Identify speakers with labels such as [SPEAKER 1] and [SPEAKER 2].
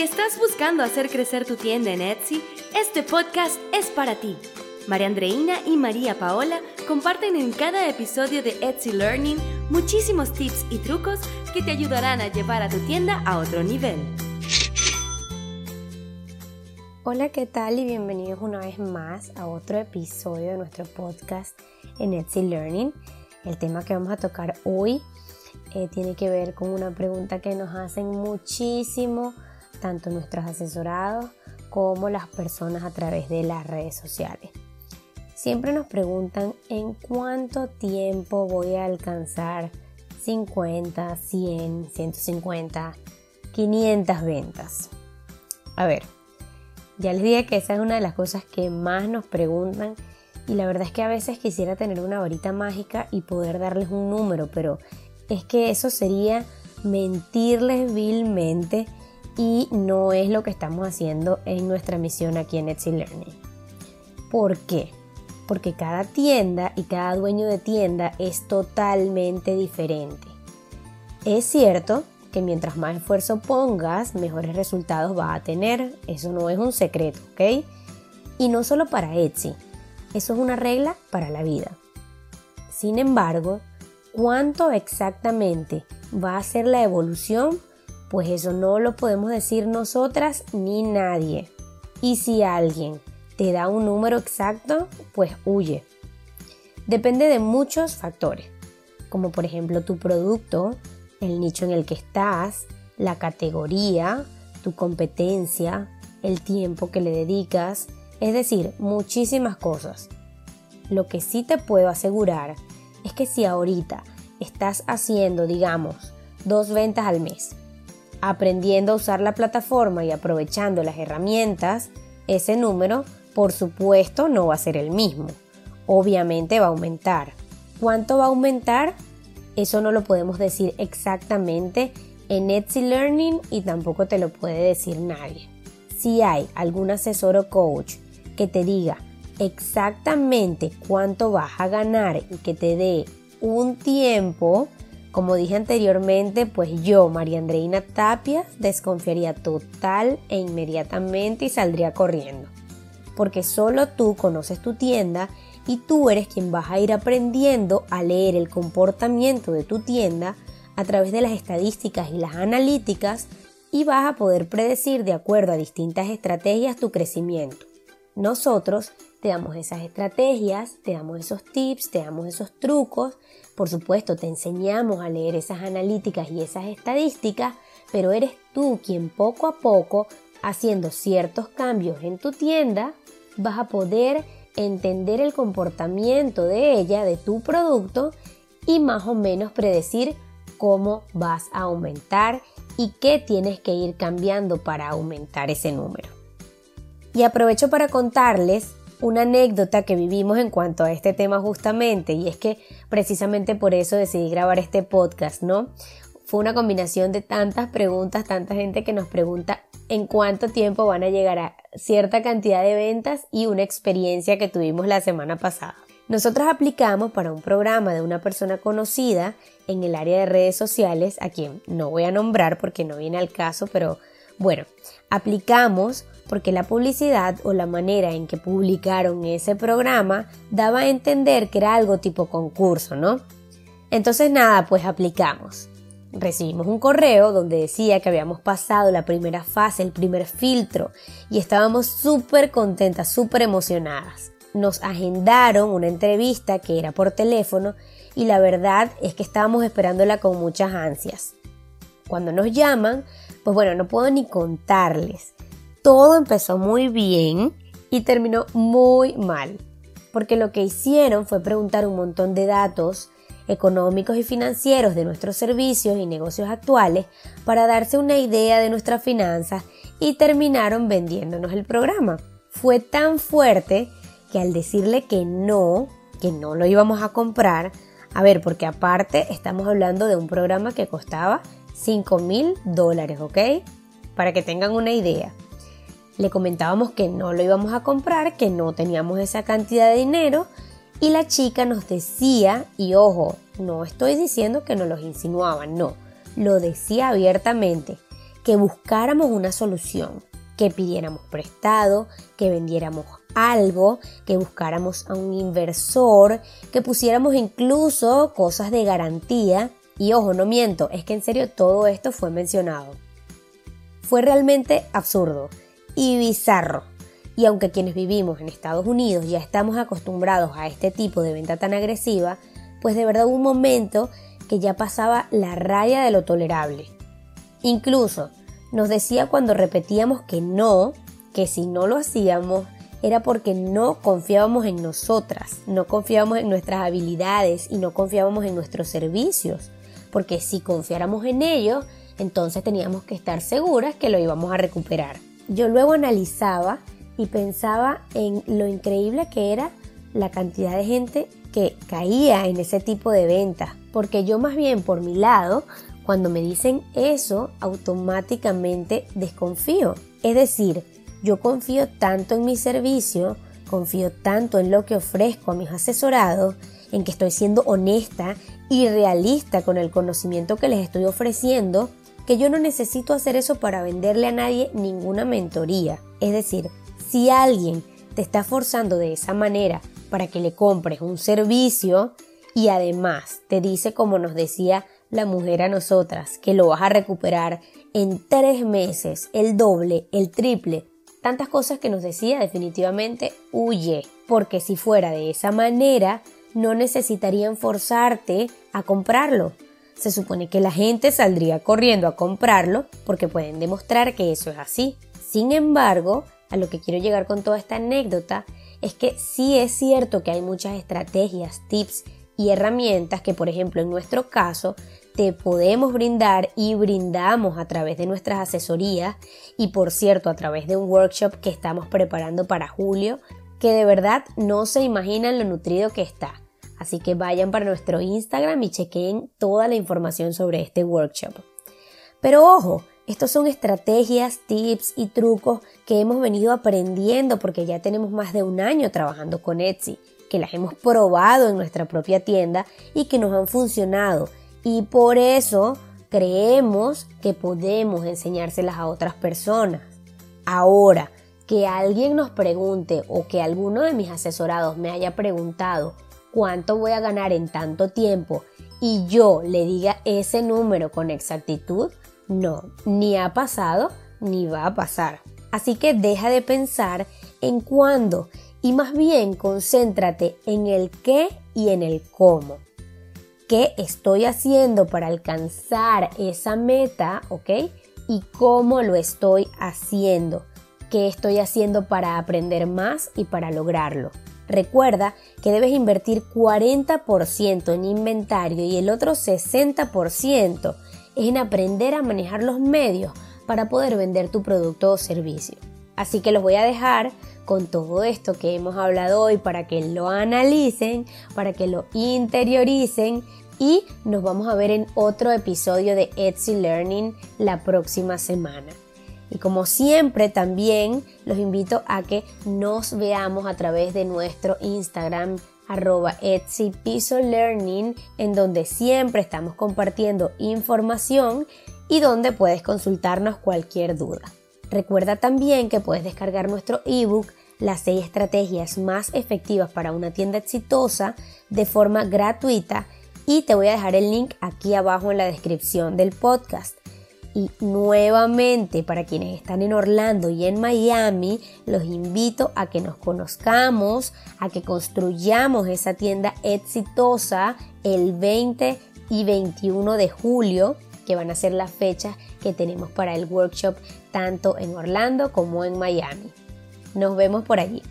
[SPEAKER 1] Si estás buscando hacer crecer tu tienda en Etsy, este podcast es para ti. María Andreina y María Paola comparten en cada episodio de Etsy Learning muchísimos tips y trucos que te ayudarán a llevar a tu tienda a otro nivel.
[SPEAKER 2] Hola, ¿qué tal? Y bienvenidos una vez más a otro episodio de nuestro podcast en Etsy Learning. El tema que vamos a tocar hoy eh, tiene que ver con una pregunta que nos hacen muchísimo tanto nuestros asesorados como las personas a través de las redes sociales. Siempre nos preguntan en cuánto tiempo voy a alcanzar 50, 100, 150, 500 ventas. A ver, ya les dije que esa es una de las cosas que más nos preguntan y la verdad es que a veces quisiera tener una varita mágica y poder darles un número, pero es que eso sería mentirles vilmente y no es lo que estamos haciendo en nuestra misión aquí en Etsy Learning. ¿Por qué? Porque cada tienda y cada dueño de tienda es totalmente diferente. Es cierto que mientras más esfuerzo pongas, mejores resultados va a tener. Eso no es un secreto, ¿ok? Y no solo para Etsy, eso es una regla para la vida. Sin embargo, ¿cuánto exactamente va a ser la evolución pues eso no lo podemos decir nosotras ni nadie. Y si alguien te da un número exacto, pues huye. Depende de muchos factores, como por ejemplo tu producto, el nicho en el que estás, la categoría, tu competencia, el tiempo que le dedicas, es decir, muchísimas cosas. Lo que sí te puedo asegurar es que si ahorita estás haciendo, digamos, dos ventas al mes aprendiendo a usar la plataforma y aprovechando las herramientas, ese número, por supuesto, no va a ser el mismo. Obviamente va a aumentar. ¿Cuánto va a aumentar? Eso no lo podemos decir exactamente en Etsy Learning y tampoco te lo puede decir nadie. Si hay algún asesor o coach que te diga exactamente cuánto vas a ganar y que te dé un tiempo, como dije anteriormente, pues yo, María Andreina Tapia, desconfiaría total e inmediatamente y saldría corriendo. Porque solo tú conoces tu tienda y tú eres quien vas a ir aprendiendo a leer el comportamiento de tu tienda a través de las estadísticas y las analíticas y vas a poder predecir de acuerdo a distintas estrategias tu crecimiento. Nosotros te damos esas estrategias, te damos esos tips, te damos esos trucos, por supuesto te enseñamos a leer esas analíticas y esas estadísticas, pero eres tú quien poco a poco, haciendo ciertos cambios en tu tienda, vas a poder entender el comportamiento de ella, de tu producto, y más o menos predecir cómo vas a aumentar y qué tienes que ir cambiando para aumentar ese número. Y aprovecho para contarles una anécdota que vivimos en cuanto a este tema justamente, y es que precisamente por eso decidí grabar este podcast, ¿no? Fue una combinación de tantas preguntas, tanta gente que nos pregunta en cuánto tiempo van a llegar a cierta cantidad de ventas y una experiencia que tuvimos la semana pasada. Nosotros aplicamos para un programa de una persona conocida en el área de redes sociales, a quien no voy a nombrar porque no viene al caso, pero bueno, aplicamos porque la publicidad o la manera en que publicaron ese programa daba a entender que era algo tipo concurso, ¿no? Entonces nada, pues aplicamos. Recibimos un correo donde decía que habíamos pasado la primera fase, el primer filtro, y estábamos súper contentas, súper emocionadas. Nos agendaron una entrevista que era por teléfono y la verdad es que estábamos esperándola con muchas ansias. Cuando nos llaman, pues bueno, no puedo ni contarles todo empezó muy bien y terminó muy mal, porque lo que hicieron fue preguntar un montón de datos económicos y financieros de nuestros servicios y negocios actuales para darse una idea de nuestras finanzas y terminaron vendiéndonos el programa. Fue tan fuerte que al decirle que no, que no lo íbamos a comprar, a ver, porque aparte estamos hablando de un programa que costaba 5 mil dólares, ¿ok? Para que tengan una idea le comentábamos que no lo íbamos a comprar, que no teníamos esa cantidad de dinero y la chica nos decía, y ojo, no estoy diciendo que nos los insinuaban, no, lo decía abiertamente, que buscáramos una solución, que pidiéramos prestado, que vendiéramos algo, que buscáramos a un inversor, que pusiéramos incluso cosas de garantía. Y ojo, no miento, es que en serio todo esto fue mencionado. Fue realmente absurdo y bizarro. Y aunque quienes vivimos en Estados Unidos ya estamos acostumbrados a este tipo de venta tan agresiva, pues de verdad hubo un momento que ya pasaba la raya de lo tolerable. Incluso nos decía cuando repetíamos que no, que si no lo hacíamos era porque no confiábamos en nosotras, no confiábamos en nuestras habilidades y no confiábamos en nuestros servicios, porque si confiáramos en ellos, entonces teníamos que estar seguras que lo íbamos a recuperar. Yo luego analizaba y pensaba en lo increíble que era la cantidad de gente que caía en ese tipo de ventas, porque yo más bien por mi lado, cuando me dicen eso, automáticamente desconfío. Es decir, yo confío tanto en mi servicio, confío tanto en lo que ofrezco a mis asesorados, en que estoy siendo honesta y realista con el conocimiento que les estoy ofreciendo, que yo no necesito hacer eso para venderle a nadie ninguna mentoría. Es decir, si alguien te está forzando de esa manera para que le compres un servicio y además te dice, como nos decía la mujer a nosotras, que lo vas a recuperar en tres meses, el doble, el triple, tantas cosas que nos decía definitivamente huye, porque si fuera de esa manera, no necesitarían forzarte a comprarlo. Se supone que la gente saldría corriendo a comprarlo porque pueden demostrar que eso es así. Sin embargo, a lo que quiero llegar con toda esta anécdota es que sí es cierto que hay muchas estrategias, tips y herramientas que, por ejemplo, en nuestro caso, te podemos brindar y brindamos a través de nuestras asesorías y por cierto a través de un workshop que estamos preparando para julio que de verdad no se imaginan lo nutrido que está. Así que vayan para nuestro Instagram y chequen toda la información sobre este workshop. Pero ojo, estos son estrategias, tips y trucos que hemos venido aprendiendo porque ya tenemos más de un año trabajando con Etsy, que las hemos probado en nuestra propia tienda y que nos han funcionado y por eso creemos que podemos enseñárselas a otras personas. Ahora, que alguien nos pregunte o que alguno de mis asesorados me haya preguntado cuánto voy a ganar en tanto tiempo y yo le diga ese número con exactitud, no, ni ha pasado ni va a pasar. Así que deja de pensar en cuándo y más bien concéntrate en el qué y en el cómo qué estoy haciendo para alcanzar esa meta, ¿ok? Y cómo lo estoy haciendo, qué estoy haciendo para aprender más y para lograrlo. Recuerda que debes invertir 40% en inventario y el otro 60% en aprender a manejar los medios para poder vender tu producto o servicio. Así que los voy a dejar con todo esto que hemos hablado hoy para que lo analicen, para que lo interioricen y nos vamos a ver en otro episodio de Etsy Learning la próxima semana. Y como siempre también los invito a que nos veamos a través de nuestro Instagram arroba Etsy Piso Learning en donde siempre estamos compartiendo información y donde puedes consultarnos cualquier duda. Recuerda también que puedes descargar nuestro ebook las 6 estrategias más efectivas para una tienda exitosa de forma gratuita y te voy a dejar el link aquí abajo en la descripción del podcast. Y nuevamente, para quienes están en Orlando y en Miami, los invito a que nos conozcamos, a que construyamos esa tienda exitosa el 20 y 21 de julio, que van a ser las fechas que tenemos para el workshop tanto en Orlando como en Miami. Nos vemos por allí.